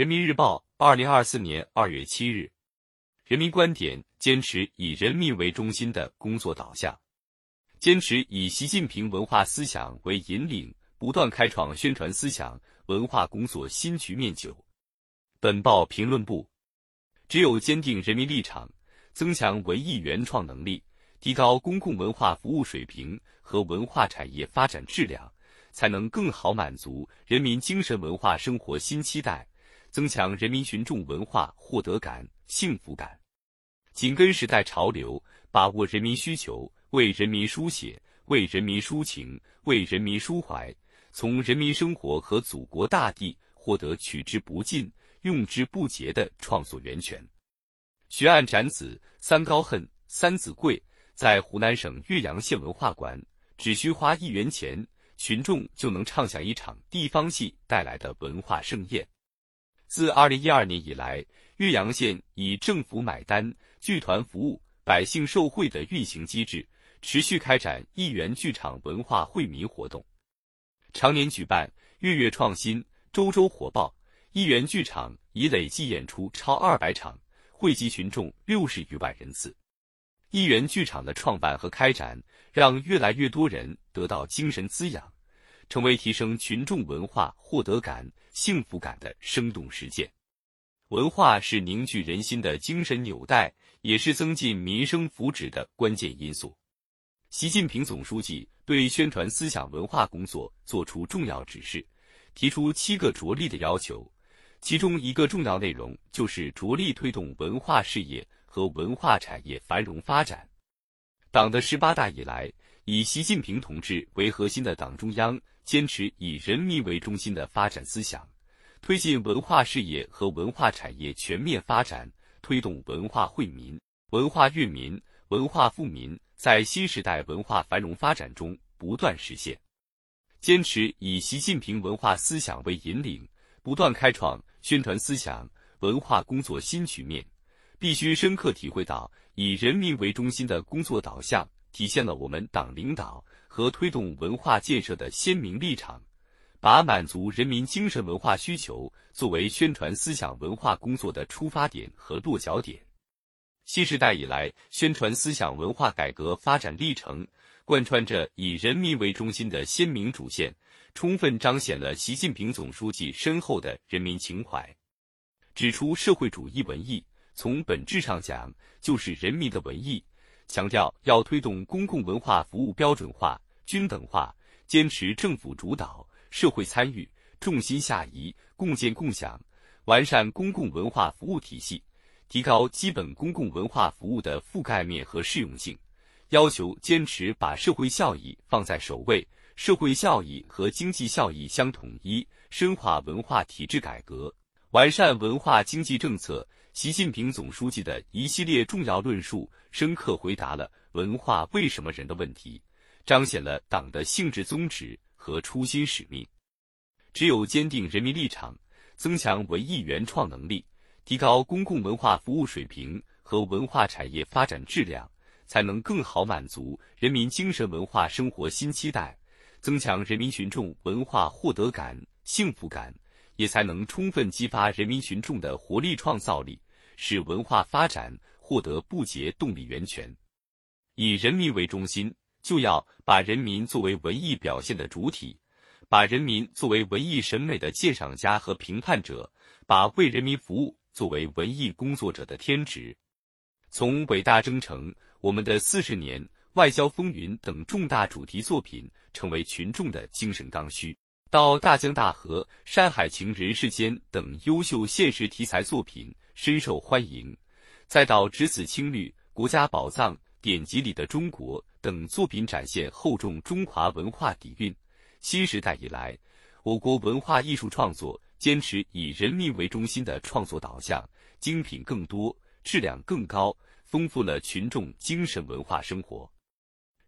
人民日报，二零二四年二月七日。人民观点：坚持以人民为中心的工作导向，坚持以习近平文化思想为引领，不断开创宣传思想文化工作新局面。九。本报评论部：只有坚定人民立场，增强文艺原创能力，提高公共文化服务水平和文化产业发展质量，才能更好满足人民精神文化生活新期待，增强人民群众文化获得感、幸福感。紧跟时代潮流，把握人民需求，为人民书写、为人民抒情、为人民抒怀，从人民生活和祖国大地获得取之不尽、用之不竭的创作源泉。学案展子《三高恨》《三子贵》在湖南省岳阳县文化馆，只需花一元钱，群众就能畅享一场地方戏带来的文化盛宴。自二零一二年以来，岳阳县以政府买单。剧团服务、百姓受惠的运行机制，持续开展一元剧场文化惠民活动，常年举办月月创新、周周火爆。一元剧场已累计演出超二百场，惠及群众六十余万人次。一元剧场的创办和开展，让越来越多人得到精神滋养，成为提升群众文化获得感、幸福感的生动实践。文化是凝聚人心的精神纽带，也是增进民生福祉的关键因素。习近平总书记对宣传思想文化工作作出重要指示，提出七个着力的要求，其中一个重要内容就是着力推动文化事业和文化产业繁荣发展。党的十八大以来，以习近平同志为核心的党中央坚持以人民为中心的发展思想。推进文化事业和文化产业全面发展，推动文化惠民、文化悦民、文化富民在新时代文化繁荣发展中不断实现。坚持以习近平文化思想为引领，不断开创宣传思想文化工作新局面，必须深刻体会到以人民为中心的工作导向，体现了我们党领导和推动文化建设的鲜明立场。把满足人民精神文化需求作为宣传思想文化工作的出发点和落脚点。新时代以来，宣传思想文化改革发展历程贯穿着以人民为中心的鲜明主线，充分彰显了习近平总书记深厚的人民情怀。指出社会主义文艺从本质上讲就是人民的文艺，强调要推动公共文化服务标准化、均等化，坚持政府主导。社会参与重心下移，共建共享，完善公共文化服务体系，提高基本公共文化服务的覆盖面和适用性。要求坚持把社会效益放在首位，社会效益和经济效益相统一，深化文化体制改革，完善文化经济政策。习近平总书记的一系列重要论述，深刻回答了“文化为什么人”的问题，彰显了党的性质宗旨。和初心使命，只有坚定人民立场，增强文艺原创能力，提高公共文化服务水平和文化产业发展质量，才能更好满足人民精神文化生活新期待，增强人民群众文化获得感、幸福感，也才能充分激发人民群众的活力创造力，使文化发展获得不竭动力源泉。以人民为中心。就要把人民作为文艺表现的主体，把人民作为文艺审美的鉴赏家和评判者，把为人民服务作为文艺工作者的天职。从伟大征程、我们的四十年、外交风云等重大主题作品成为群众的精神刚需，到大江大河、山海情、人世间等优秀现实题材作品深受欢迎，再到只子青绿、国家宝藏。典籍里的中国等作品展现厚重中华文化底蕴。新时代以来，我国文化艺术创作坚持以人民为中心的创作导向，精品更多，质量更高，丰富了群众精神文化生活。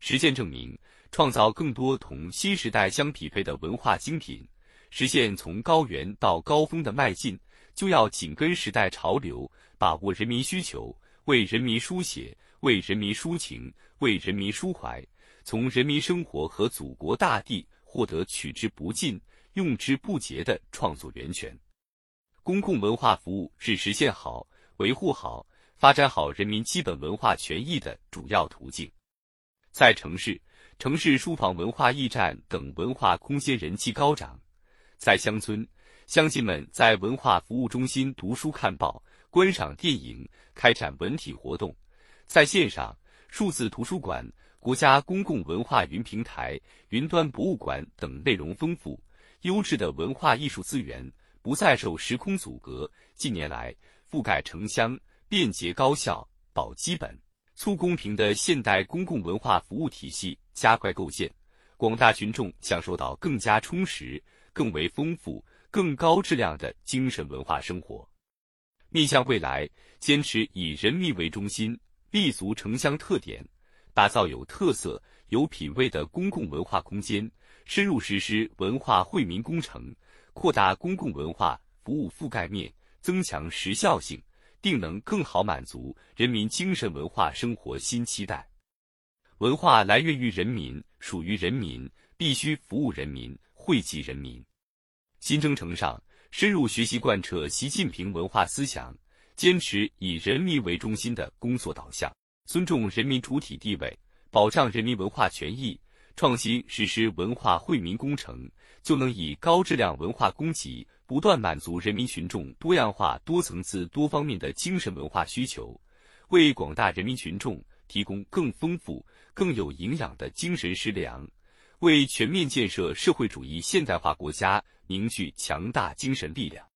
实践证明，创造更多同新时代相匹配的文化精品，实现从高原到高峰的迈进，就要紧跟时代潮流，把握人民需求，为人民书写。为人民抒情，为人民抒怀，从人民生活和祖国大地获得取之不尽、用之不竭的创作源泉。公共文化服务是实现好、维护好、发展好人民基本文化权益的主要途径。在城市，城市书房、文化驿站等文化空间人气高涨；在乡村，乡亲们在文化服务中心读书看报、观赏电影、开展文体活动；在线上，数字图书馆、国家公共文化云平台、云端博物馆等内容丰富、优质的文化艺术资源不再受时空阻隔。近年来，覆盖城乡、便捷高效、保基本、促公平的现代公共文化服务体系加快构建，广大群众享受到更加充实、更为丰富、更高质量的精神文化生活。面向未来，坚持以人民为中心。立足城乡特点，打造有特色、有品位的公共文化空间，深入实施文化惠民工程，扩大公共文化服务覆盖面，增强时效性，定能更好满足人民精神文化生活新期待。文化来源于人民，属于人民，必须服务人民，惠及人民。新征程上，深入学习贯彻习近平文化思想。坚持以人民为中心的工作导向，尊重人民主体地位，保障人民文化权益，创新实施文化惠民工程，就能以高质量文化供给，不断满足人民群众多样化、多层次、多方面的精神文化需求，为广大人民群众提供更丰富、更有营养的精神食粮，为全面建设社会主义现代化国家凝聚强大精神力量。